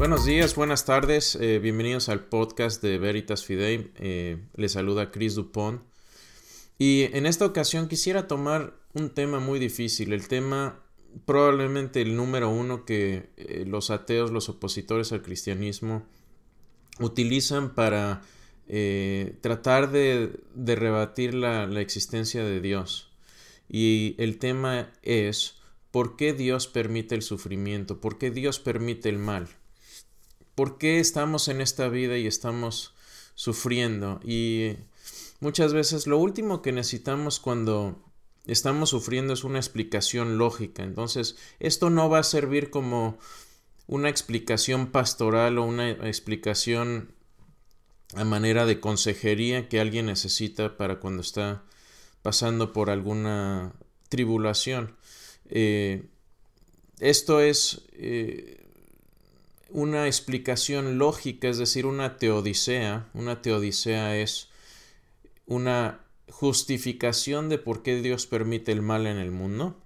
Buenos días, buenas tardes, eh, bienvenidos al podcast de Veritas Fidei. Eh, les saluda Chris Dupont. Y en esta ocasión quisiera tomar un tema muy difícil, el tema probablemente el número uno que eh, los ateos, los opositores al cristianismo utilizan para tratar de, rebatir la, la existencia de Dios. Y el tema es ¿por qué Dios permite el sufrimiento? ¿Por qué Dios permite el mal? ¿Por qué estamos en esta vida y estamos sufriendo? Y muchas veces lo último que necesitamos cuando estamos sufriendo es una explicación lógica. Entonces, esto no va a servir como una explicación pastoral o una explicación a manera de consejería que alguien necesita para cuando está pasando por alguna tribulación. Eh, esto es eh, una explicación lógica, es decir, una teodicea. Una teodicea es una justificación de por qué Dios permite el mal en el mundo.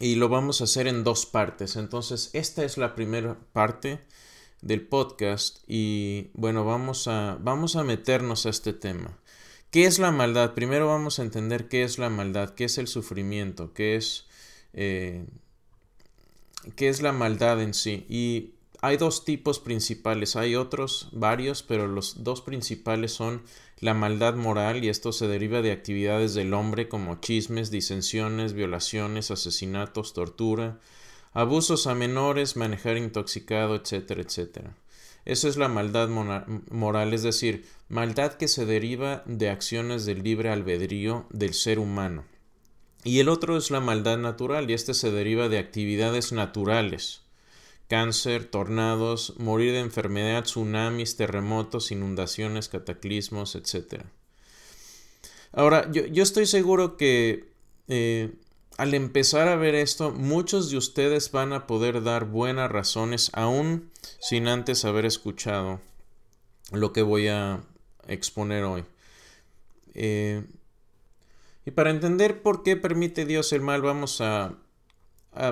Y lo vamos a hacer en dos partes. Entonces, esta es la primera parte del podcast y bueno, vamos a, vamos a meternos a este tema. ¿Qué es la maldad? Primero vamos a entender qué es la maldad, qué es el sufrimiento, qué es eh, qué es la maldad en sí. Y hay dos tipos principales, hay otros varios, pero los dos principales son la maldad moral y esto se deriva de actividades del hombre como chismes, disensiones, violaciones, asesinatos, tortura, abusos a menores, manejar intoxicado, etcétera, etcétera. Eso es la maldad moral, es decir, maldad que se deriva de acciones del libre albedrío del ser humano. Y el otro es la maldad natural, y este se deriva de actividades naturales. Cáncer, tornados, morir de enfermedad, tsunamis, terremotos, inundaciones, cataclismos, etc. Ahora, yo, estoy seguro que eh, al empezar a ver esto, muchos de ustedes van a poder dar buenas razones, aún sin antes haber escuchado lo que voy a exponer hoy. Eh, y para entender por qué permite Dios el mal, vamos a,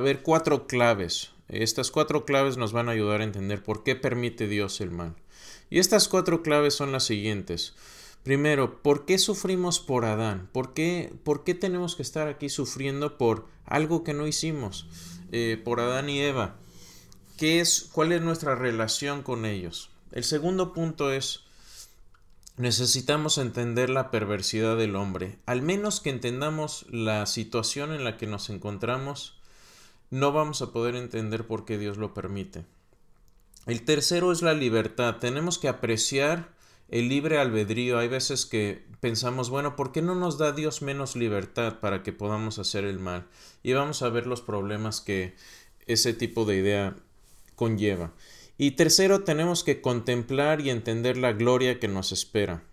ver cuatro claves. Estas cuatro claves nos van a ayudar a entender por qué permite Dios el mal. Y estas cuatro claves son las siguientes. Primero, ¿por qué sufrimos por Adán? ¿Por qué, por qué tenemos que estar aquí sufriendo por algo que no hicimos? Eh, por Adán y Eva. ¿Qué es, ¿Cuál es nuestra relación con ellos? El segundo punto es, necesitamos entender la perversidad del hombre. Al menos que entendamos la situación en la que nos encontramos, no vamos a poder entender por qué Dios lo permite. El tercero es la libertad. Tenemos que apreciar el libre albedrío. Hay veces que pensamos, bueno, ¿por qué no nos da Dios menos libertad para que podamos hacer el mal? Y vamos a ver los problemas que ese tipo de idea conlleva. Y tercero, tenemos que contemplar y entender la gloria que nos espera.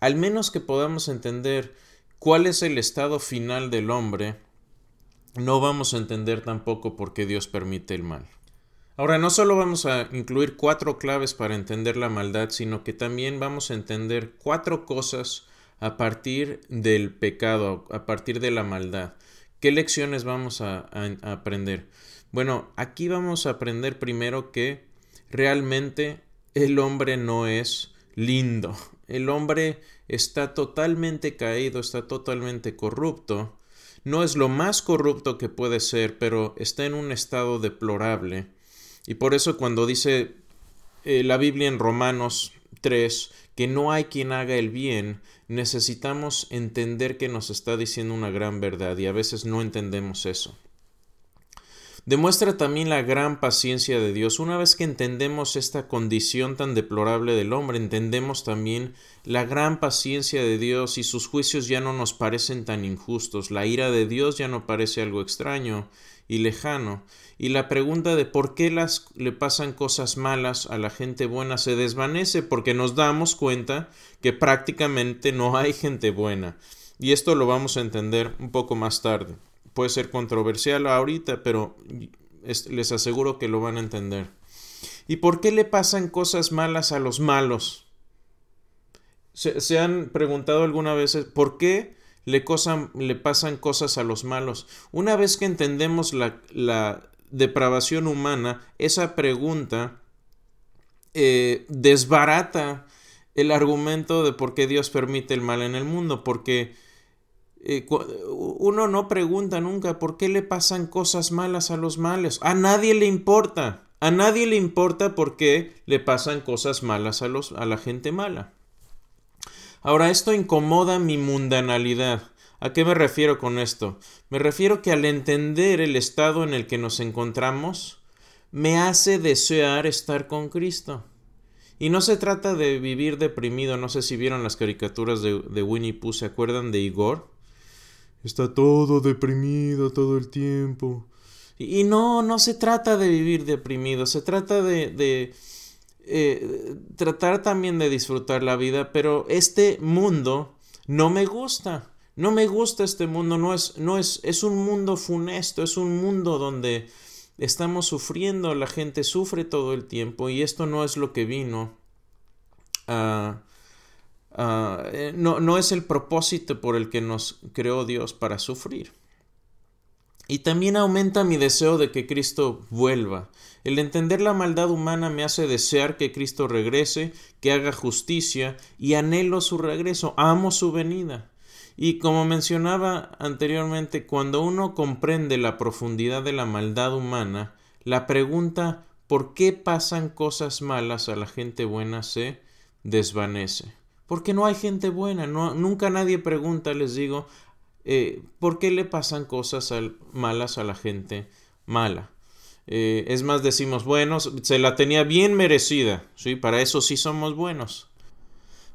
Al menos que podamos entender cuál es el estado final del hombre, no vamos a entender tampoco por qué Dios permite el mal. Ahora, no solo vamos a incluir cuatro claves para entender la maldad, sino que también vamos a entender cuatro cosas a partir del pecado, a partir de la maldad. ¿Qué lecciones vamos a, a aprender? Bueno, aquí vamos a aprender primero que realmente el hombre no es lindo. El hombre está totalmente caído, está totalmente corrupto. No es lo más corrupto que puede ser, pero está en un estado deplorable. Y por eso cuando dice eh, la Biblia en Romanos 3 que no hay quien haga el bien, necesitamos entender que nos está diciendo una gran verdad y a veces no entendemos eso. Demuestra también la gran paciencia de Dios. Una vez que entendemos esta condición tan deplorable del hombre, entendemos también la gran paciencia de Dios y sus juicios ya no nos parecen tan injustos. La ira de Dios ya no parece algo extraño y lejano. Y la pregunta de por qué las le pasan cosas malas a la gente buena se desvanece porque nos damos cuenta que prácticamente no hay gente buena. Y esto lo vamos a entender un poco más tarde puede ser controversial ahorita, pero les aseguro que lo van a entender. ¿Y por qué le pasan cosas malas a los malos? ¿Se, han preguntado alguna vez por qué le, le, pasan cosas a los malos? Una vez que entendemos la, la depravación humana, esa pregunta eh, desbarata el argumento de por qué Dios permite el mal en el mundo, porque eh, uno no pregunta nunca por qué le pasan cosas malas a los males. A nadie le importa. A nadie le importa por qué le pasan cosas malas a, los, a la gente mala. Ahora, esto incomoda mi mundanalidad. ¿A qué me refiero con esto? Me refiero que al entender el estado en el que nos encontramos, me hace desear estar con Cristo. Y no se trata de vivir deprimido, no sé si vieron las caricaturas de, de Winnie Pooh, ¿se acuerdan de Igor? Está todo deprimido todo el tiempo. Y, no, no se trata de vivir deprimido, se trata de, de eh, tratar también de disfrutar la vida, pero este mundo no me gusta. No me gusta este mundo, no es, no es, es un mundo funesto, es un mundo donde estamos sufriendo, la gente sufre todo el tiempo y esto no es lo que vino a, eh, no, no es el propósito por el que nos creó Dios para sufrir. Y también aumenta mi deseo de que Cristo vuelva. El entender la maldad humana me hace desear que Cristo regrese, que haga justicia, y anhelo su regreso, amo su venida. Y como mencionaba anteriormente, cuando uno comprende la profundidad de la maldad humana, la pregunta ¿por qué pasan cosas malas a la gente buena se desvanece? Porque no hay gente buena, no, nunca nadie pregunta, les digo, eh, ¿por qué le pasan cosas malas a la gente mala? Eh, es más, decimos, bueno, se la tenía bien merecida, ¿sí? Para eso sí somos buenos.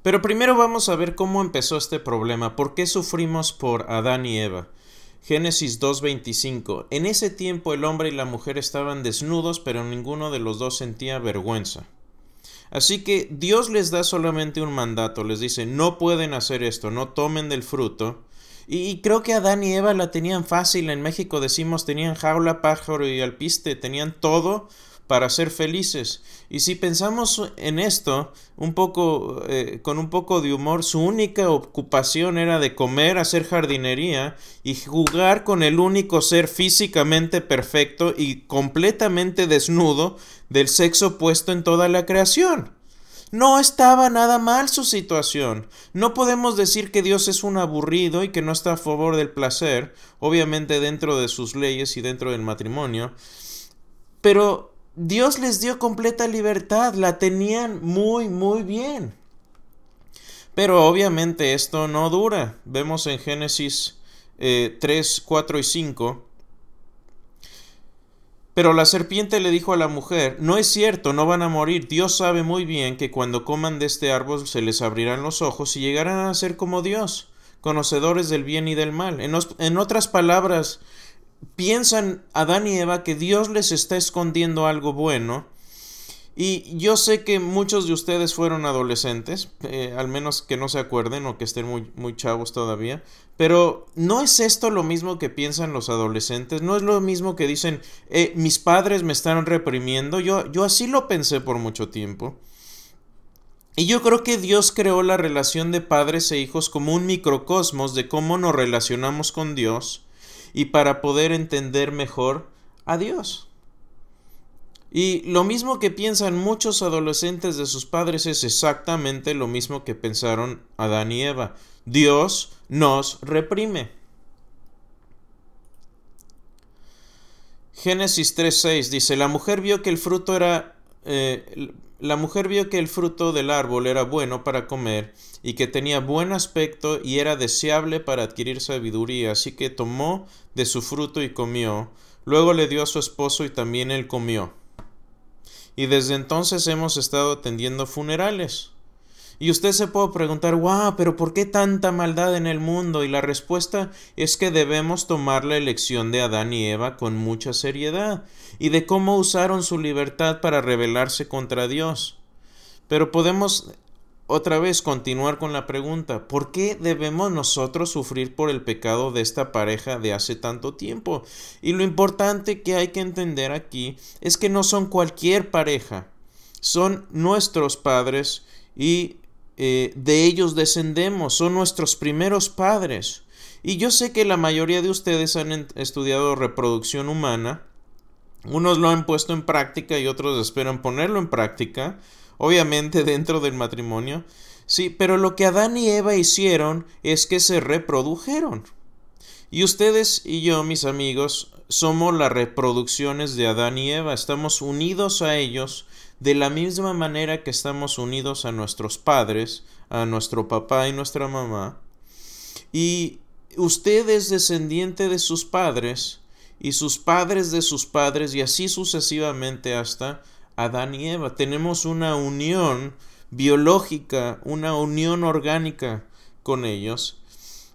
Pero primero vamos a ver cómo empezó este problema, por qué sufrimos por Adán y Eva. Génesis 2.25. En ese tiempo el hombre y la mujer estaban desnudos, pero ninguno de los dos sentía vergüenza. Así que Dios les da solamente un mandato, les dice, no pueden hacer esto, no tomen del fruto. Y, creo que Adán y Eva la tenían fácil, en México decimos tenían jaula, pájaro y alpiste, tenían todo para ser felices. Y si pensamos en esto, un poco, eh, con un poco de humor, su única ocupación era de comer, hacer jardinería y jugar con el único ser físicamente perfecto y completamente desnudo del sexo opuesto en toda la creación. No estaba nada mal su situación. No podemos decir que Dios es un aburrido y que no está a favor del placer, obviamente dentro de sus leyes y dentro del matrimonio. Pero Dios les dio completa libertad, la tenían muy, muy bien. Pero obviamente esto no dura. Vemos en Génesis 3, eh, 4 y 5. Pero la serpiente le dijo a la mujer, no es cierto, no van a morir. Dios sabe muy bien que cuando coman de este árbol se les abrirán los ojos y llegarán a ser como Dios, conocedores del bien y del mal. En otras palabras, piensan Adán y Eva que Dios les está escondiendo algo bueno. Y yo sé que muchos de ustedes fueron adolescentes, eh, al menos que no se acuerden o que estén muy, muy chavos todavía, pero ¿no es esto lo mismo que piensan los adolescentes? ¿No es lo mismo que dicen, eh, mis padres me están reprimiendo? Yo, yo así lo pensé por mucho tiempo. Y yo creo que Dios creó la relación de padres e hijos como un microcosmos de cómo nos relacionamos con Dios y para poder entender mejor a Dios. Y lo mismo que piensan muchos adolescentes de sus padres es exactamente lo mismo que pensaron Adán y Eva. Dios nos reprime. Génesis 3:6 dice, la mujer vio que el fruto era eh, la mujer vio que el fruto del árbol era bueno para comer y que tenía buen aspecto y era deseable para adquirir sabiduría, así que tomó de su fruto y comió. Luego le dio a su esposo y también él comió. Y desde entonces hemos estado atendiendo funerales. Y usted se puede preguntar, wow, pero ¿por qué tanta maldad en el mundo? Y la respuesta es que debemos tomar la elección de Adán y Eva con mucha seriedad y de cómo usaron su libertad para rebelarse contra Dios. Pero podemos otra vez continuar con la pregunta, ¿por qué debemos nosotros sufrir por el pecado de esta pareja de hace tanto tiempo? Y lo importante que hay que entender aquí es que no son cualquier pareja, son nuestros padres y eh, de ellos descendemos, son nuestros primeros padres. Y yo sé que la mayoría de ustedes han estudiado reproducción humana Unos lo han puesto en práctica y otros esperan ponerlo en práctica, obviamente dentro del matrimonio. Sí, pero lo que Adán y Eva hicieron es que se reprodujeron. Y ustedes y yo, mis amigos, somos las reproducciones de Adán y Eva. Estamos unidos a ellos de la misma manera que estamos unidos a nuestros padres, a nuestro papá y nuestra mamá. Y usted es descendiente de sus padres y sus padres de sus padres y así sucesivamente hasta Adán y Eva. Tenemos una unión biológica, una unión orgánica con ellos.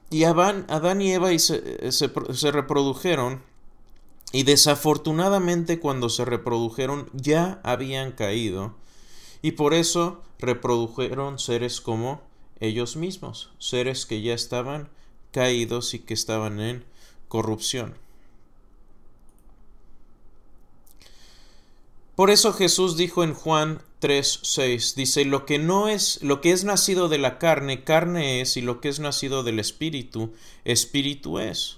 Y Adán, y Eva se, se reprodujeron y desafortunadamente cuando se reprodujeron ya habían caído y por eso reprodujeron seres como ellos mismos, seres que ya estaban caídos y que estaban en corrupción. Por eso Jesús dijo en Juan 3:6 dice, lo que no es lo que es nacido de la carne, carne es, y lo que es nacido del espíritu, espíritu es.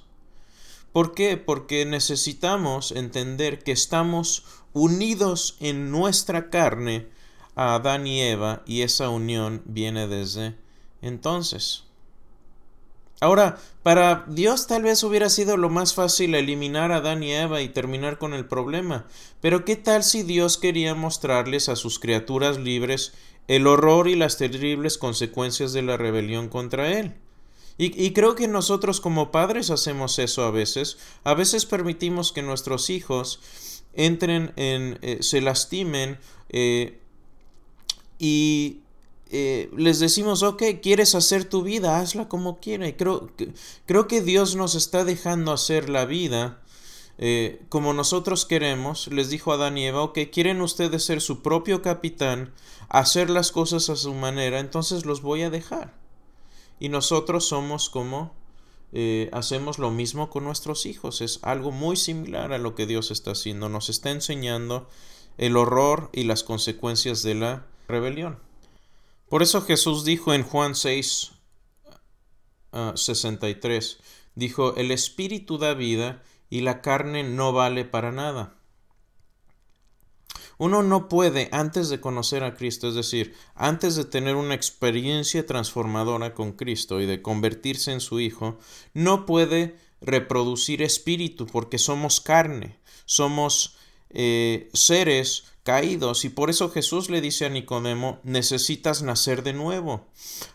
¿Por qué? Porque necesitamos entender que estamos unidos en nuestra carne a Adán y Eva y esa unión viene desde entonces. Ahora, para Dios tal vez hubiera sido lo más fácil eliminar a Adán y Eva y terminar con el problema, pero ¿qué tal si Dios quería mostrarles a sus criaturas libres el horror y las terribles consecuencias de la rebelión contra Él? Y, creo que nosotros como padres hacemos eso a veces. A veces permitimos que nuestros hijos entren en, eh, se lastimen eh, y eh, les decimos, ok, quieres hacer tu vida, hazla como quieras. Creo, creo que Dios nos está dejando hacer la vida como nosotros queremos. Les dijo a Adán y Eva, ok, quieren ustedes ser su propio capitán, hacer las cosas a su manera, entonces los voy a dejar. Y nosotros somos como eh, hacemos lo mismo con nuestros hijos. Es algo muy similar a lo que Dios está haciendo. Nos está enseñando el horror y las consecuencias de la rebelión. Por eso Jesús dijo en Juan 6, 63, ah, dijo, el Espíritu da vida y la carne no vale para nada. Uno no puede, antes de conocer a Cristo, es decir, antes de tener una experiencia transformadora con Cristo y de convertirse en su Hijo, no puede reproducir espíritu porque somos carne, somos eh, seres caídos y por eso Jesús le dice a Nicodemo, necesitas nacer de nuevo.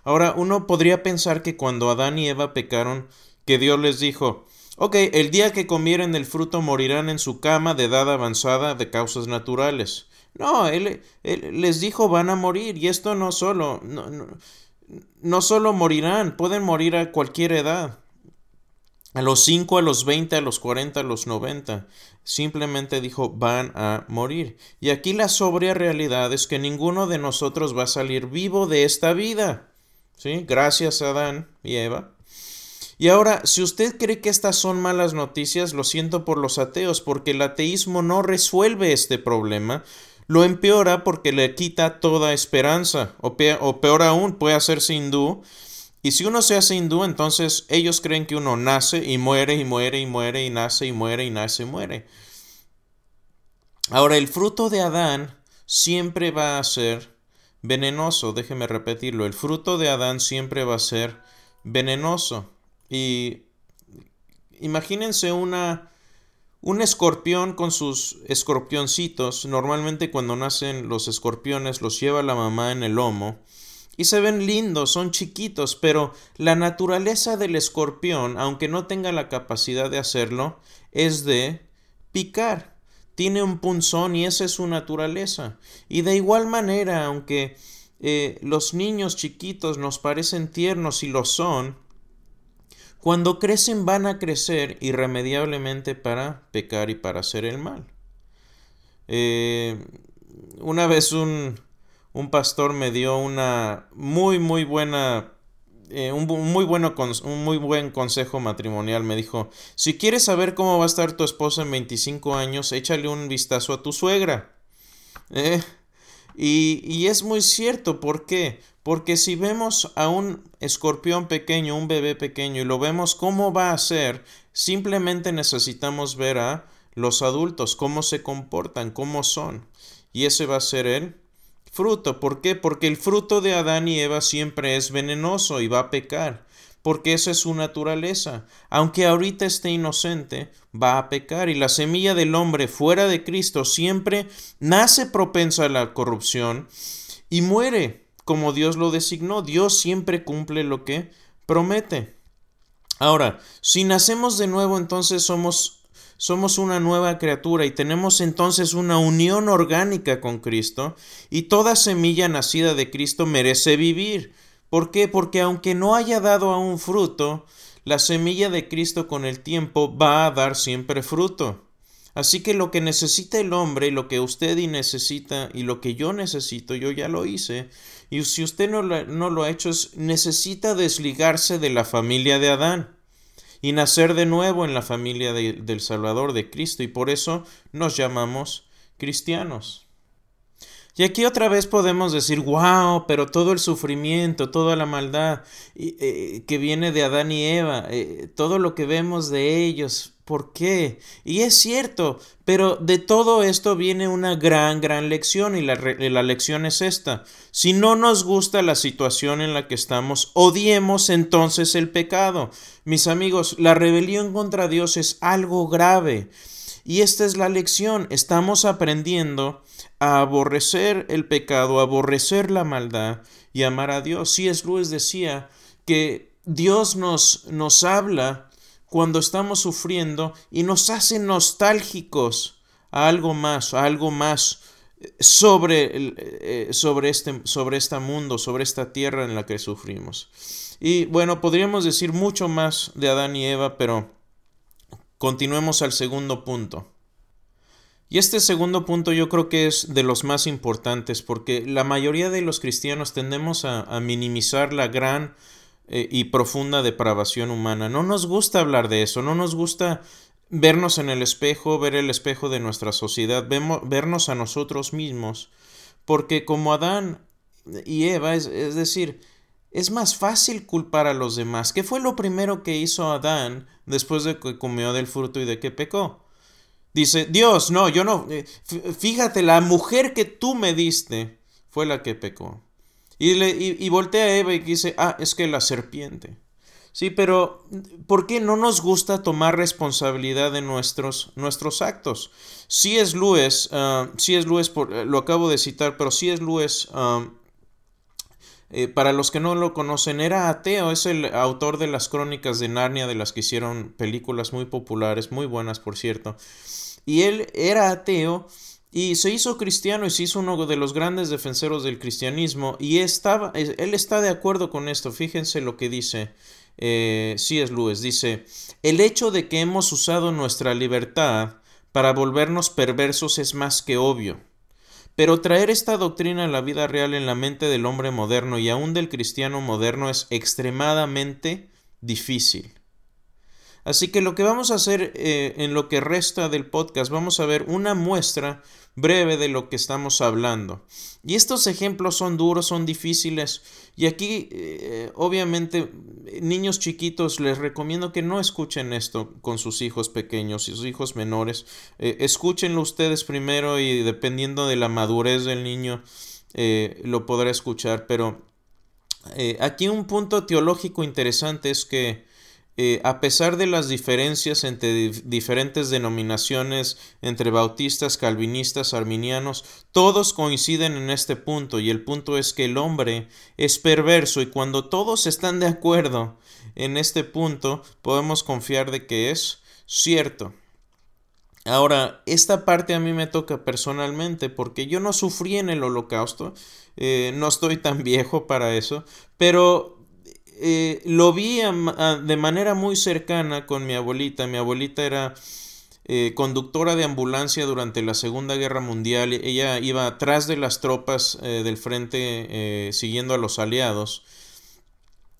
Ahora, uno podría pensar que cuando Adán y Eva pecaron, que Dios les dijo, Ok, el día que comieren del fruto morirán en su cama de edad avanzada de causas naturales. No, él, les dijo van a morir y esto no solo, no, solo morirán, pueden morir a cualquier edad. A los 5, a los 20, a los 40, a los 90. Simplemente dijo van a morir. Y aquí la sobria realidad es que ninguno de nosotros va a salir vivo de esta vida. ¿Sí? Gracias Adán y Eva. Y ahora, si usted cree que estas son malas noticias, lo siento por los ateos, porque el ateísmo no resuelve este problema, lo empeora porque le quita toda esperanza, o, peor aún, puede hacerse hindú, y si uno se hace hindú, entonces ellos creen que uno nace y muere y muere y muere y nace y muere y nace y muere. Ahora, el fruto de Adán siempre va a ser venenoso, déjeme repetirlo, el fruto de Adán siempre va a ser venenoso. Y imagínense una, un escorpión con sus escorpioncitos. Normalmente cuando nacen los escorpiones los lleva la mamá en el lomo. Y se ven lindos, son chiquitos, pero la naturaleza del escorpión, aunque no tenga la capacidad de hacerlo, es de picar. Tiene un punzón y esa es su naturaleza. Y de igual manera, aunque eh, los niños chiquitos nos parecen tiernos y lo son, cuando crecen van a crecer irremediablemente para pecar y para hacer el mal. Eh, una vez un, un, pastor me dio una muy muy buena eh, un, muy bueno, un muy buen consejo matrimonial. Me dijo, si quieres saber cómo va a estar tu esposa en 25 años, échale un vistazo a tu suegra. Eh, y, y, es muy cierto, ¿por qué? Porque si vemos a un escorpión pequeño, un bebé pequeño, y lo vemos cómo va a ser, simplemente necesitamos ver a los adultos, cómo se comportan, cómo son. Y ese va a ser el fruto. ¿Por qué? Porque el fruto de Adán y Eva siempre es venenoso y va a pecar. Porque esa es su naturaleza. Aunque ahorita esté inocente, va a pecar. Y la semilla del hombre fuera de Cristo siempre nace propensa a la corrupción y muere como Dios lo designó. Dios siempre cumple lo que promete. Ahora, si nacemos de nuevo, entonces somos somos una nueva criatura y tenemos entonces una unión orgánica con Cristo y toda semilla nacida de Cristo merece vivir. ¿Por qué? Porque aunque no haya dado aún fruto, la semilla de Cristo con el tiempo va a dar siempre fruto. Así que lo que necesita el hombre, lo que usted necesita y lo que yo necesito, yo ya lo hice. Y si usted no lo, no lo ha hecho, es, necesita desligarse de la familia de Adán y nacer de nuevo en la familia del Salvador de Cristo y por eso nos llamamos cristianos. Y aquí otra vez podemos decir, wow, pero todo el sufrimiento, toda la maldad eh, que viene de Adán y Eva, eh, todo lo que vemos de ellos, ¿Por qué? Y es cierto, pero de todo esto viene una gran, gran lección y la, lección es esta. Si no nos gusta la situación en la que estamos, odiemos entonces el pecado. Mis amigos, la rebelión contra Dios es algo grave. Y esta es la lección. Estamos aprendiendo a aborrecer el pecado, a aborrecer la maldad y amar a Dios. Es Luis decía que Dios nos, nos habla cuando estamos sufriendo y nos hace nostálgicos a algo más, a algo más eh, sobre, eh, sobre, este, sobre este mundo, sobre esta tierra en la que sufrimos. Y bueno, podríamos decir mucho más de Adán y Eva, pero continuemos al segundo punto. Y este segundo punto yo creo que es de los más importantes porque la mayoría de los cristianos tendemos a minimizar la gran eh, y profunda depravación humana. No nos gusta hablar de eso, no nos gusta vernos en el espejo, ver el espejo de nuestra sociedad, vernos a nosotros mismos, porque como Adán y Eva, es, es decir, es más fácil culpar a los demás. ¿Qué fue lo primero que hizo Adán después de que comió del fruto y de que pecó? Dice, Dios, no, yo no, eh, fíjate, la mujer que tú me diste fue la que pecó. Y, le, y, voltea a Eva y dice, ah, es que la serpiente. Sí, pero ¿por qué no nos gusta tomar responsabilidad de nuestros, nuestros actos? Si es Luis, uh, si es Luis, por, lo acabo de citar, pero si es Luis, um, eh, para los que no lo conocen, era ateo, es el autor de las crónicas de Narnia, de las que hicieron películas muy populares, muy buenas por cierto. Y él era ateo y se hizo cristiano y se hizo uno de los grandes defensores del cristianismo y estaba, él está de acuerdo con esto. Fíjense lo que dice eh, C.S. Lewis. Dice, el hecho de que hemos usado nuestra libertad para volvernos perversos es más que obvio. Pero traer esta doctrina a la vida real en la mente del hombre moderno y aún del cristiano moderno es extremadamente difícil. Así que lo que vamos a hacer eh, en lo que resta del podcast, vamos a ver una muestra breve de lo que estamos hablando. Y estos ejemplos son duros, son difíciles. Y aquí, eh, obviamente, niños chiquitos, les recomiendo que no escuchen esto con sus hijos pequeños y sus hijos menores. Eh, escúchenlo ustedes primero y dependiendo de la madurez del niño, lo podrá escuchar. Pero aquí un punto teológico interesante es que eh, a pesar de las diferencias entre diferentes denominaciones, entre bautistas, calvinistas, arminianos, todos coinciden en este punto y el punto es que el hombre es perverso y cuando todos están de acuerdo en este punto podemos confiar de que es cierto. Ahora, esta parte a mí me toca personalmente porque yo no sufrí en el holocausto, eh, no estoy tan viejo para eso, pero eh, lo vi de manera muy cercana con mi abuelita. Mi abuelita era eh, conductora de ambulancia durante la Segunda Guerra Mundial. Ella iba atrás de las tropas eh, del frente siguiendo a los aliados.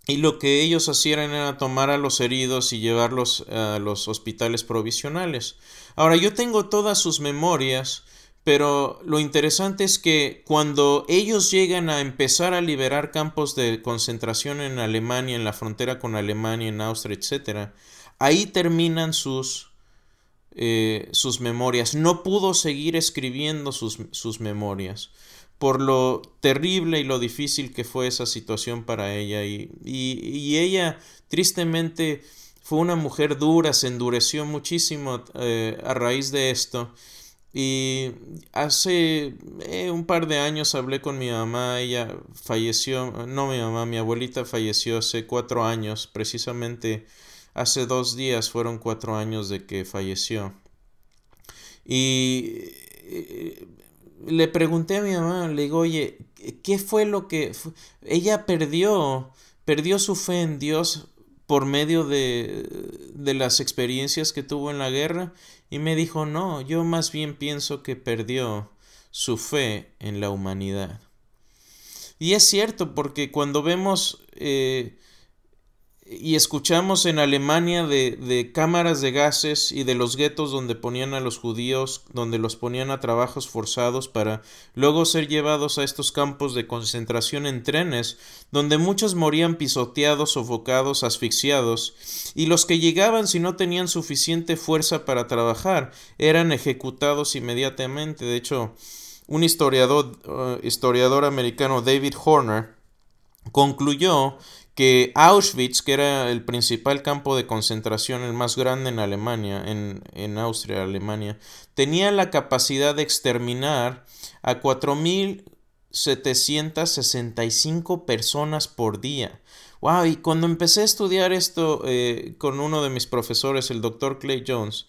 Y lo que ellos hacían era tomar a los heridos y llevarlos a los hospitales provisionales. Ahora yo tengo todas sus memorias pero lo interesante es que cuando ellos llegan a empezar a liberar campos de concentración en Alemania, en la frontera con Alemania, en Austria, etc., ahí terminan sus, eh, sus memorias, no pudo seguir escribiendo sus, sus memorias por lo terrible y lo difícil que fue esa situación para ella. Y, y, ella, tristemente, fue una mujer dura, se endureció muchísimo eh, a raíz de esto. Y hace eh, un par de años hablé con mi mamá, ella falleció, no mi mamá, mi abuelita falleció hace cuatro años, precisamente hace dos días fueron cuatro años de que falleció. Y eh, le pregunté a mi mamá, le digo, oye, ¿qué fue lo que... Ella perdió, perdió su fe en Dios por medio de, de las experiencias que tuvo en la guerra y me dijo, no, yo más bien pienso que perdió su fe en la humanidad. Y es cierto, porque cuando vemos eh, y escuchamos en Alemania de, de, cámaras de gases y de los guetos donde ponían a los judíos, donde los ponían a trabajos forzados para luego ser llevados a estos campos de concentración en trenes, donde muchos morían pisoteados, sofocados, asfixiados, y los que llegaban si no tenían suficiente fuerza para trabajar eran ejecutados inmediatamente. De hecho, un historiador, uh, historiador americano, David Horner, concluyó que Auschwitz, que era el principal campo de concentración, el más grande en Alemania, en, en Austria, Alemania, tenía la capacidad de exterminar a 4.765 personas por día. Wow, y cuando empecé a estudiar esto eh, con uno de mis profesores, el doctor Clay Jones,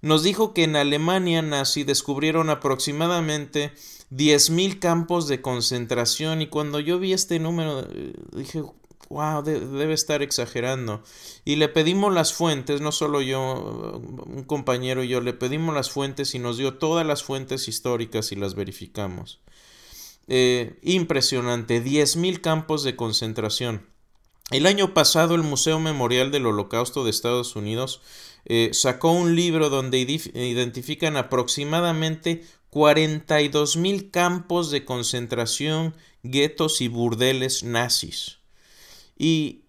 nos dijo que en Alemania nazi descubrieron aproximadamente 10.000 campos de concentración y cuando yo vi este número eh, dije, wow, debe estar exagerando. Y le pedimos las fuentes, no solo yo, un compañero y yo, le pedimos las fuentes y nos dio todas las fuentes históricas y las verificamos. Eh, impresionante, 10.000 campos de concentración. El año pasado el Museo Memorial del Holocausto de Estados Unidos eh, sacó un libro donde identifican aproximadamente 42.000 campos de concentración, guetos y burdeles nazis. ¿Y,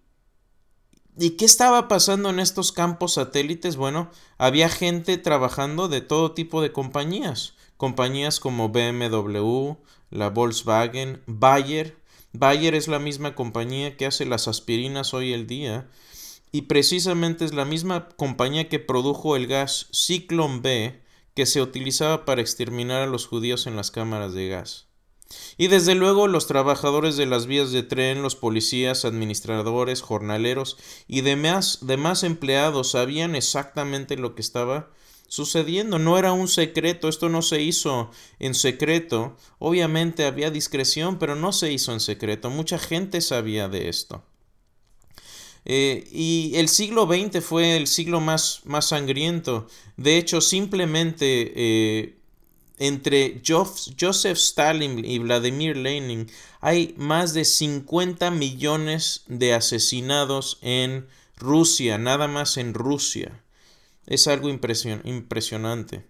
¿Y qué estaba pasando en estos campos satélites? Bueno, había gente trabajando de todo tipo de compañías. Compañías como BMW, la Volkswagen, Bayer. Bayer es la misma compañía que hace las aspirinas hoy el día. Y precisamente es la misma compañía que produjo el gas Ciclón B que se utilizaba para exterminar a los judíos en las cámaras de gas. Y desde luego los trabajadores de las vías de tren, los policías, administradores, jornaleros y demás, demás empleados sabían exactamente lo que estaba sucediendo. No era un secreto, esto no se hizo en secreto. Obviamente había discreción, pero no se hizo en secreto. Mucha gente sabía de esto. Eh, y el siglo XX fue el siglo más, más sangriento. De hecho, simplemente eh, entre Joseph Stalin y Vladimir Lenin hay más de 50 millones de asesinados en Rusia, nada más en Rusia. Es algo impresionante.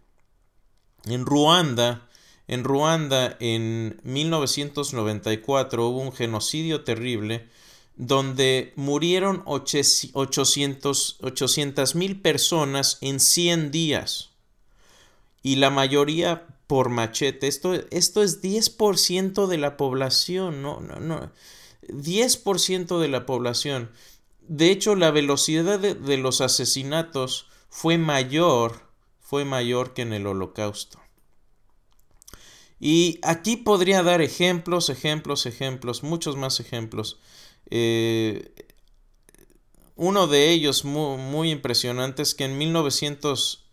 En Ruanda, en Ruanda en 1994 hubo un genocidio terrible donde murieron 800 mil personas en 100 días y la mayoría por machete. Esto, esto es 10% de la población, no, no, no. 10% de la población. De hecho, la velocidad de, de los asesinatos fue mayor, fue mayor que en el holocausto. Y aquí podría dar ejemplos, ejemplos, ejemplos, muchos más ejemplos. Eh, uno de ellos muy, impresionante es que en 1900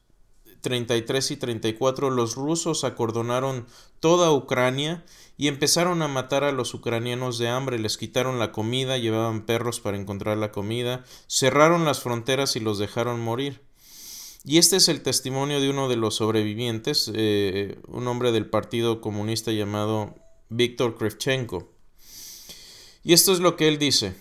33 y 34 los rusos acordonaron toda Ucrania y empezaron a matar a los ucranianos de hambre, les quitaron la comida, llevaban perros para encontrar la comida, cerraron las fronteras y los dejaron morir. Y este es el testimonio de uno de los sobrevivientes, eh, un hombre del Partido Comunista llamado Víctor Krevchenko. Y esto es lo que él dice.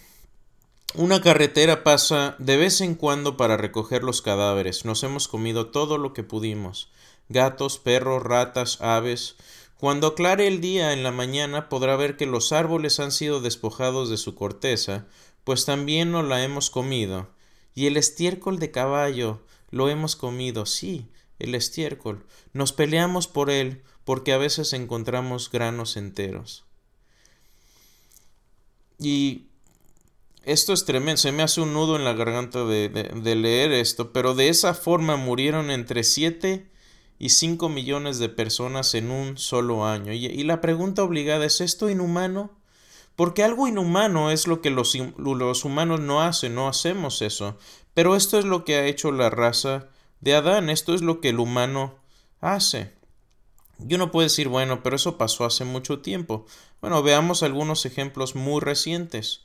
Una carretera pasa de vez en cuando para recoger los cadáveres. Nos hemos comido todo lo que pudimos. Gatos, perros, ratas, aves. Cuando aclare el día en la mañana podrá ver que los árboles han sido despojados de su corteza, pues también nos la hemos comido. Y el estiércol de caballo lo hemos comido, sí, el estiércol. Nos peleamos por él porque a veces encontramos granos enteros. Y esto es tremendo, se me hace un nudo en la garganta de, leer esto, pero de esa forma murieron entre 7 y 5 millones de personas en un solo año. Y, la pregunta obligada es, ¿esto inhumano? Porque algo inhumano es lo que los humanos no hacen, no hacemos eso. Pero esto es lo que ha hecho la raza de Adán, esto es lo que el humano hace. Y uno puede decir, bueno, pero eso pasó hace mucho tiempo. Bueno, veamos algunos ejemplos muy recientes.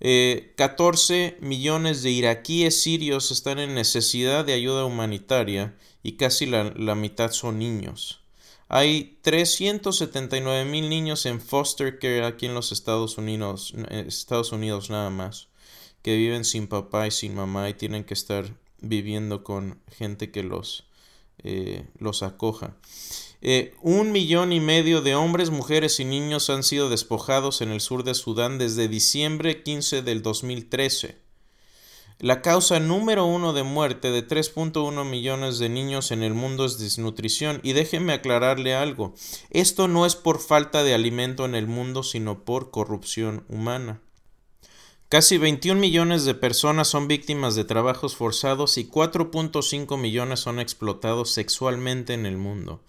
14 eh, millones de iraquíes sirios están en necesidad de ayuda humanitaria y casi la, la mitad son niños. Hay 379 mil niños en foster care aquí en los Estados Unidos, eh, Estados Unidos nada más, que viven sin papá y sin mamá y tienen que estar viviendo con gente que los, eh, los acoja. Eh, un millón y medio de hombres, mujeres y niños han sido despojados en el sur de Sudán desde diciembre 15 del 2013. La causa número uno de muerte de 3.1 millones de niños en el mundo es desnutrición. Y déjeme aclararle algo. Esto no es por falta de alimento en el mundo, sino por corrupción humana. Casi 21 millones de personas son víctimas de trabajos forzados y 4.5 millones son explotados sexualmente en el mundo.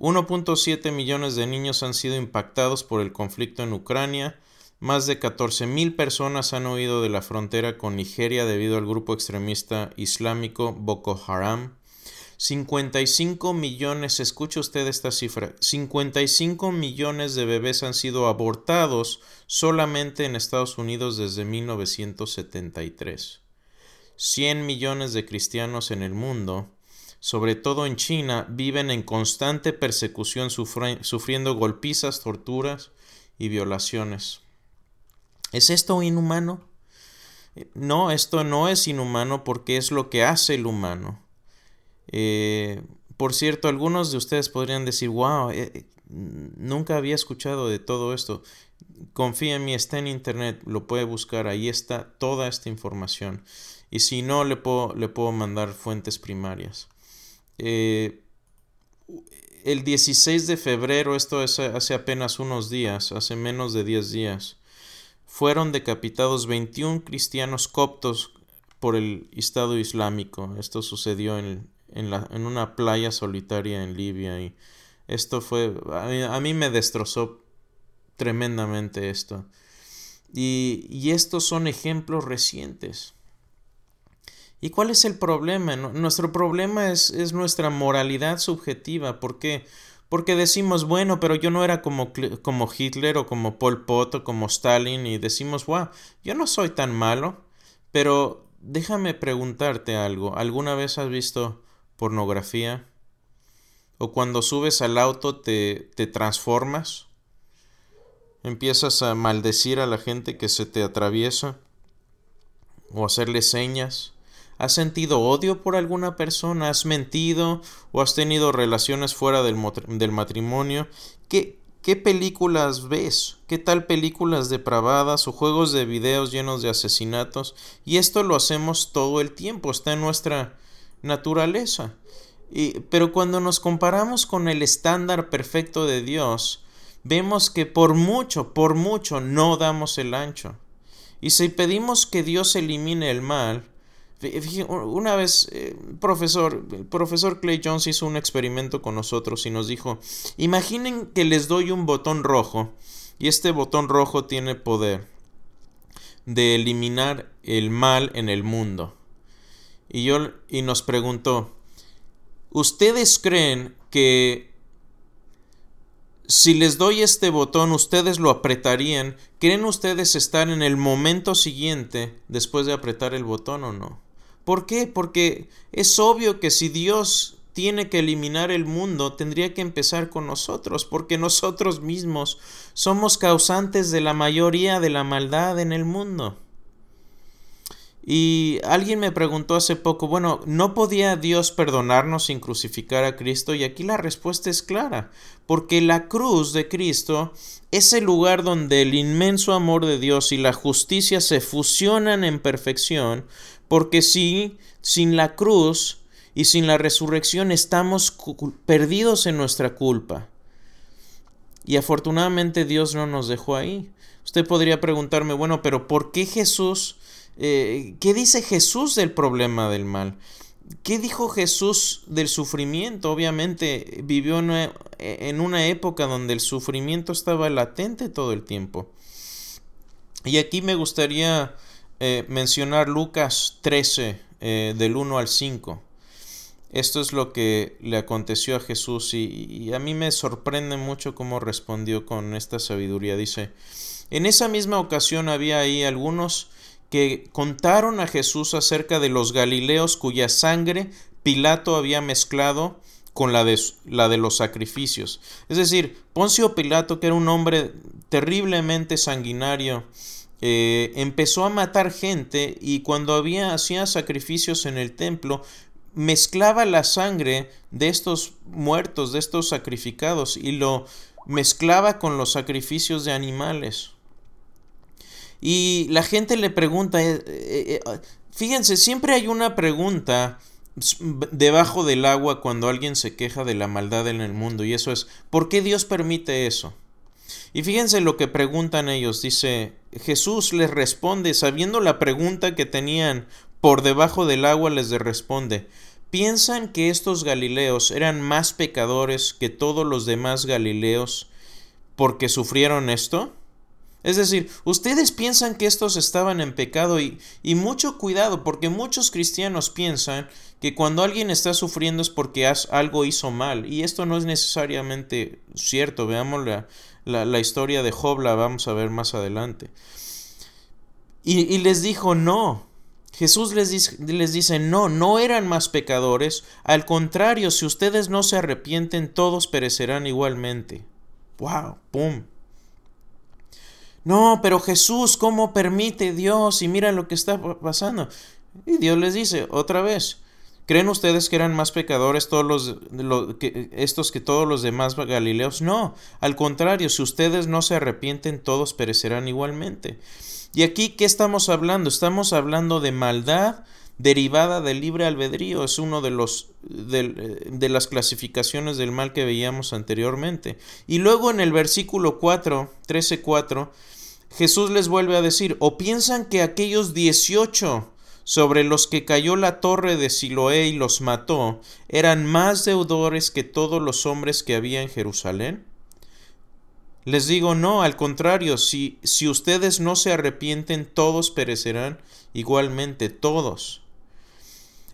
1.7 millones de niños han sido impactados por el conflicto en Ucrania. Más de 14.000 personas han huido de la frontera con Nigeria debido al grupo extremista islámico Boko Haram. 55 millones, escuche usted esta cifra, 55 millones de bebés han sido abortados solamente en Estados Unidos desde 1973. 100 millones de cristianos en el mundo, sobre todo en China, viven en constante persecución sufriendo golpizas, torturas y violaciones. ¿Es esto inhumano? No, esto no es inhumano porque es lo que hace el humano. Eh, por cierto, algunos de ustedes podrían decir, wow, eh, eh, nunca había escuchado de todo esto. Confía en mí, está en internet, lo puede buscar, ahí está toda esta información. Y si no, le puedo, le puedo mandar fuentes primarias. El 16 de febrero, esto es hace apenas unos días, hace menos de 10 días, fueron decapitados 21 cristianos coptos por el Estado Islámico. Esto sucedió en, en, una playa solitaria en Libia y esto fue, a mí, me destrozó tremendamente esto. Y, y, estos son ejemplos recientes. ¿Y cuál es el problema? Nuestro problema es, es nuestra moralidad subjetiva. ¿Por qué? Porque decimos, bueno, pero yo no era como, como Hitler o como Pol Pot o como Stalin y decimos, wow, yo no soy tan malo. Pero déjame preguntarte algo. ¿Alguna vez has visto pornografía, o cuando subes al auto te, te transformas, empiezas a maldecir a la gente que se te atraviesa, o hacerle señas. ¿Has sentido odio por alguna persona? ¿Has mentido? ¿O has tenido relaciones fuera del, matrimonio? ¿Qué, ¿Qué películas ves? ¿Qué tal películas depravadas o juegos de videos llenos de asesinatos? Y esto lo hacemos todo el tiempo, está en nuestra naturaleza. Y, pero cuando nos comparamos con el estándar perfecto de Dios, vemos que por mucho, por mucho no damos el ancho. Y si pedimos que Dios elimine el mal, una vez, eh, profesor, el profesor Clay Jones hizo un experimento con nosotros y nos dijo, imaginen que les doy un botón rojo y este botón rojo tiene poder de eliminar el mal en el mundo y, yo, y nos preguntó, ¿ustedes creen que si les doy este botón ustedes lo apretarían? ¿Creen ustedes estar en el momento siguiente después de apretar el botón o no? ¿Por qué? Porque es obvio que si Dios tiene que eliminar el mundo, tendría que empezar con nosotros, porque nosotros mismos somos causantes de la mayoría de la maldad en el mundo. Y alguien me preguntó hace poco, bueno, ¿no podía Dios perdonarnos sin crucificar a Cristo? Y aquí la respuesta es clara, porque la cruz de Cristo es el lugar donde el inmenso amor de Dios y la justicia se fusionan en perfección, porque si sin la cruz Y sin la resurrección estamos perdidos en nuestra culpa. Y afortunadamente Dios no nos dejó ahí. Usted podría preguntarme, bueno, pero ¿por qué Jesús? Eh, ¿Qué dice Jesús del problema del mal? ¿Qué dijo Jesús del sufrimiento? Obviamente vivió en una época donde el sufrimiento estaba latente todo el tiempo. Y aquí me gustaría eh, mencionar Lucas 13, eh, del 1 al 5. Esto es lo que le aconteció a Jesús y, a mí me sorprende mucho cómo respondió con esta sabiduría. Dice, en esa misma ocasión había ahí algunos que contaron a Jesús acerca de los Galileos cuya sangre Pilato había mezclado con la de, la de los sacrificios. Es decir, Poncio Pilato, que era un hombre terriblemente sanguinario, eh, empezó a matar gente y cuando había hacía sacrificios en el templo mezclaba la sangre de estos muertos, de estos sacrificados, y lo mezclaba con los sacrificios de animales. Y la gente le pregunta, eh, eh, fíjense, siempre hay una pregunta debajo del agua cuando alguien se queja de la maldad en el mundo, y eso es, ¿por qué Dios permite eso? Y fíjense lo que preguntan ellos, dice, Jesús les responde, sabiendo la pregunta que tenían por debajo del agua les responde, ¿piensan que estos Galileos eran más pecadores que todos los demás Galileos porque sufrieron esto? Es decir, ustedes piensan que estos estaban en pecado y, y, mucho cuidado porque muchos cristianos piensan que cuando alguien está sufriendo es porque algo hizo mal y esto no es necesariamente cierto. Veamos la, la, historia de Job, la vamos a ver más adelante. Y, les dijo, no, Jesús les les dice, no, no eran más pecadores, al contrario, si ustedes no se arrepienten, todos perecerán igualmente. ¡Wow! ¡Pum! No, pero Jesús, ¿cómo permite Dios? Y mira lo que está pasando. Y Dios les dice, otra vez, ¿creen ustedes que eran más pecadores todos los, que, estos que todos los demás Galileos? No, al contrario, si ustedes no se arrepienten, todos perecerán igualmente. Y aquí, ¿qué estamos hablando? Estamos hablando de maldad derivada del libre albedrío. Es uno de los de, las clasificaciones del mal que veíamos anteriormente. Y luego en el versículo 4, 13:4, Jesús les vuelve a decir, ¿o piensan que aquellos 18 sobre los que cayó la torre de Siloé y los mató eran más deudores que todos los hombres que había en Jerusalén? Les digo, no, al contrario, si, si ustedes no se arrepienten, todos perecerán igualmente, todos.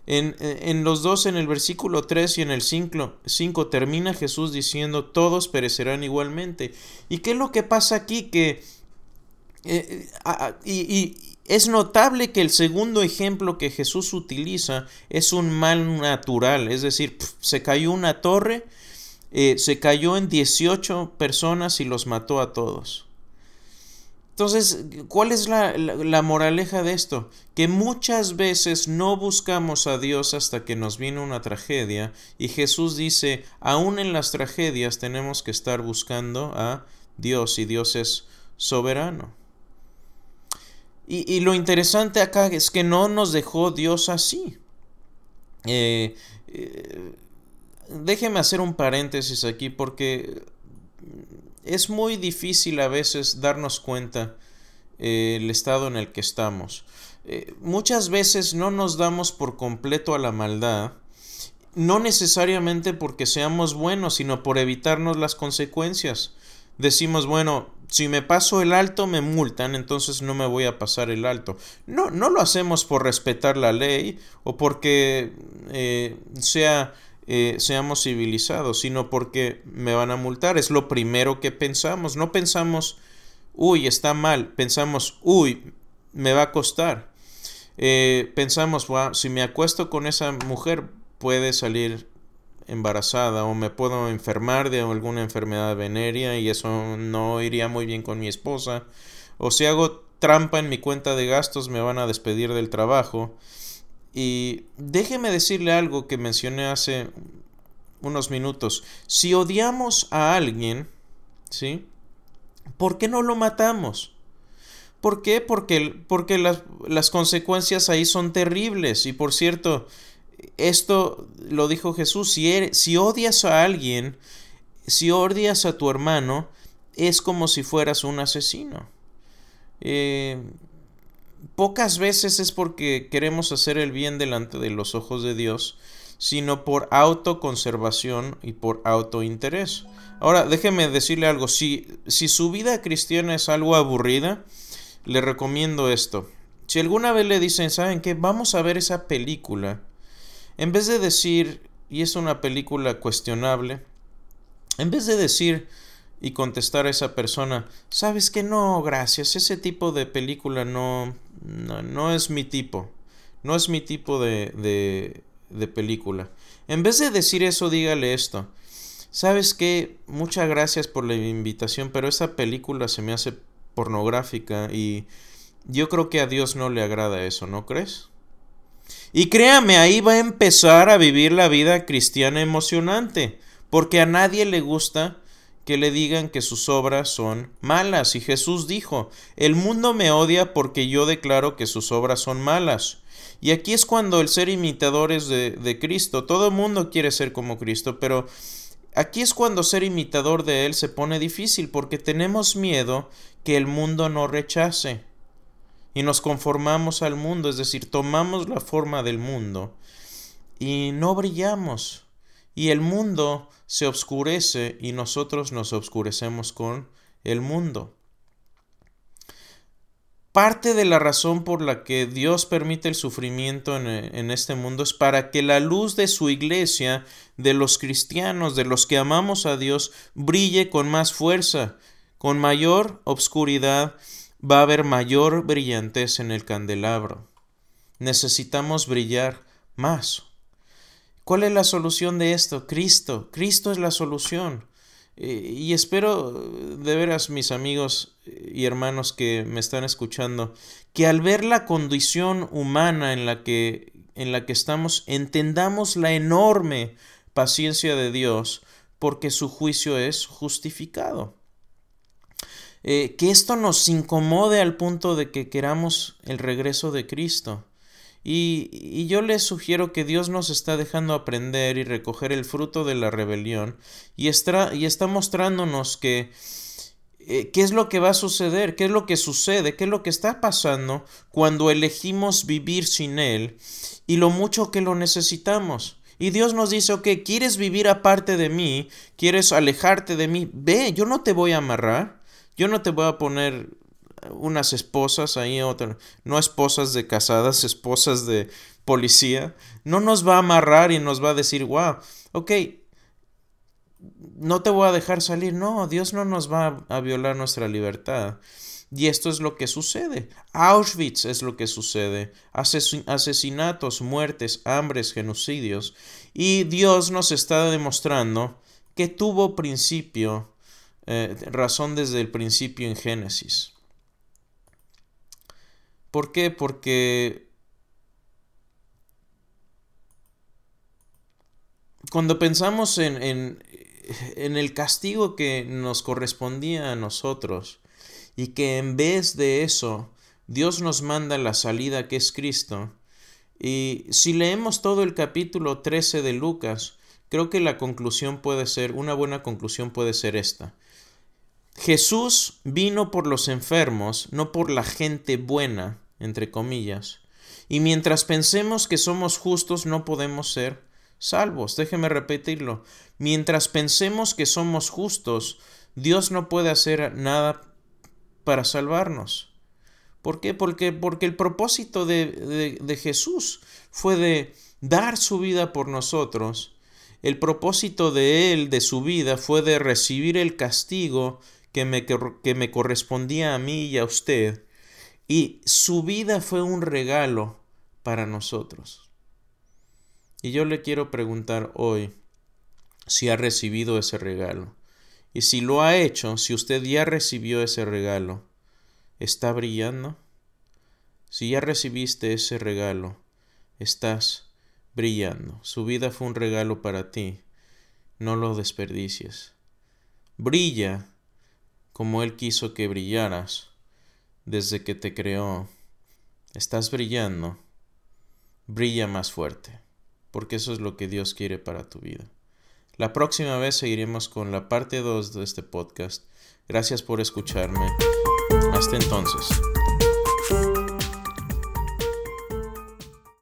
En, en, los dos, en el versículo 3 y en el 5, termina Jesús diciendo, todos perecerán igualmente. ¿Y qué es lo que pasa aquí? Que, eh, y, es notable que el segundo ejemplo que Jesús utiliza es un mal natural, es decir, se cayó una torre, eh, se cayó en 18 personas y los mató a todos. Entonces, ¿cuál es la, moraleja de esto? Que muchas veces no buscamos a Dios hasta que nos viene una tragedia y Jesús dice, aún en las tragedias tenemos que estar buscando a Dios y Dios es soberano. Y, lo interesante acá es que no nos dejó Dios así. eh, eh déjeme hacer un paréntesis aquí porque es muy difícil a veces darnos cuenta eh, el estado en el que estamos. Eh, muchas veces no nos damos por completo a la maldad, no necesariamente porque seamos buenos, sino por evitarnos las consecuencias. Decimos, bueno, si me paso el alto me multan, entonces no me voy a pasar el alto. No, no lo hacemos por respetar la ley o porque eh, sea eh, seamos civilizados, sino porque me van a multar. Es lo primero que pensamos. No pensamos, uy, está mal. Pensamos, uy, me va a costar. Eh, pensamos, si me acuesto con esa mujer puede salir embarazada o me puedo enfermar de alguna enfermedad venérea y eso no iría muy bien con mi esposa. O si hago trampa en mi cuenta de gastos me van a despedir del trabajo. Y déjeme decirle algo que mencioné hace unos minutos. Si odiamos a alguien, ¿sí? ¿Por qué no lo matamos? ¿Por qué? Porque, porque las, las, consecuencias ahí son terribles. Y por cierto, Esto lo dijo Jesús, si, si odias a alguien, si odias a tu hermano, es como si fueras un asesino. Eh, pocas veces es porque queremos hacer el bien delante de los ojos de Dios, sino por autoconservación y por autointerés. Ahora, déjeme decirle algo, si, si su vida cristiana es algo aburrida, le recomiendo esto. Si alguna vez le dicen, ¿saben qué? Vamos a ver esa película. En vez de decir, y es una película cuestionable, en vez de decir y contestar a esa persona, sabes que no, gracias, ese tipo de película no, no, es mi tipo, no es mi tipo de, de, de película. En vez de decir eso, dígale esto. ¿Sabes qué? Muchas gracias por la invitación, pero esa película se me hace pornográfica y yo creo que a Dios no le agrada eso, ¿no crees? Y créame, ahí va a empezar a vivir la vida cristiana emocionante, porque a nadie le gusta que le digan que sus obras son malas. Y Jesús dijo, el mundo me odia porque yo declaro que sus obras son malas. Y aquí es cuando el ser imitadores de, de Cristo, todo el mundo quiere ser como Cristo, pero aquí es cuando ser imitador de Él se pone difícil porque tenemos miedo que el mundo no rechace. Y nos conformamos al mundo, es decir, tomamos la forma del mundo y no brillamos. Y el mundo se obscurece y nosotros nos obscurecemos con el mundo. Parte de la razón por la que Dios permite el sufrimiento en, este mundo es para que la luz de su iglesia, de los cristianos, de los que amamos a Dios, brille con más fuerza. Con mayor obscuridad va a haber mayor brillantez en el candelabro. Necesitamos brillar más. ¿Cuál es la solución de esto? Cristo. Cristo es la solución. Eh, y espero de veras, mis amigos y hermanos que me están escuchando, que al ver la condición humana en la que, en la que estamos, entendamos la enorme paciencia de Dios, porque su juicio es justificado. Eh, que esto nos incomode al punto de que queramos el regreso de Cristo. Y, yo les sugiero que Dios nos está dejando aprender y recoger el fruto de la rebelión y está, y está mostrándonos que eh, qué es lo que va a suceder, qué es lo que sucede, qué es lo que está pasando cuando elegimos vivir sin Él y lo mucho que lo necesitamos. Y Dios nos dice, ok, ¿quieres vivir aparte de mí? ¿Quieres alejarte de mí? Ve, yo no te voy a amarrar, yo no te voy a poner unas esposas ahí, no esposas de casadas, esposas de policía, no nos va a amarrar y nos va a decir, wow, ok, no te voy a dejar salir. No, Dios no nos va a violar nuestra libertad. Y esto es lo que sucede. Auschwitz es lo que sucede. asesinatos, muertes, hambres, genocidios. Y Dios nos está demostrando que tuvo principio, eh, razón desde el principio en Génesis. ¿Por qué? Porque cuando pensamos en, en, en, el castigo que nos correspondía a nosotros y que en vez de eso Dios nos manda la salida que es Cristo, y si leemos todo el capítulo 13 de Lucas, creo que la conclusión puede ser, una buena conclusión puede ser esta. Jesús vino por los enfermos, no por la gente buena, entre comillas. Y mientras pensemos que somos justos, no podemos ser salvos. Déjeme repetirlo. Mientras pensemos que somos justos, Dios no puede hacer nada para salvarnos. ¿Por qué? Porque, porque el propósito de, de, de Jesús fue de dar su vida por nosotros. El propósito de Él, de su vida, fue de recibir el castigo que me, que me correspondía a mí y a usted, y su vida fue un regalo para nosotros. Y yo le quiero preguntar hoy si ha recibido ese regalo. Y si lo ha hecho, si usted ya recibió ese regalo, ¿está brillando? Si ya recibiste ese regalo, estás brillando. Su vida fue un regalo para ti. No lo desperdicies. Brilla como Él quiso que brillaras desde que te creó. Estás brillando. Brilla más fuerte. porque eso es lo que Dios quiere para tu vida. La próxima vez seguiremos con la parte 2 de este podcast. Gracias por escucharme. Hasta entonces.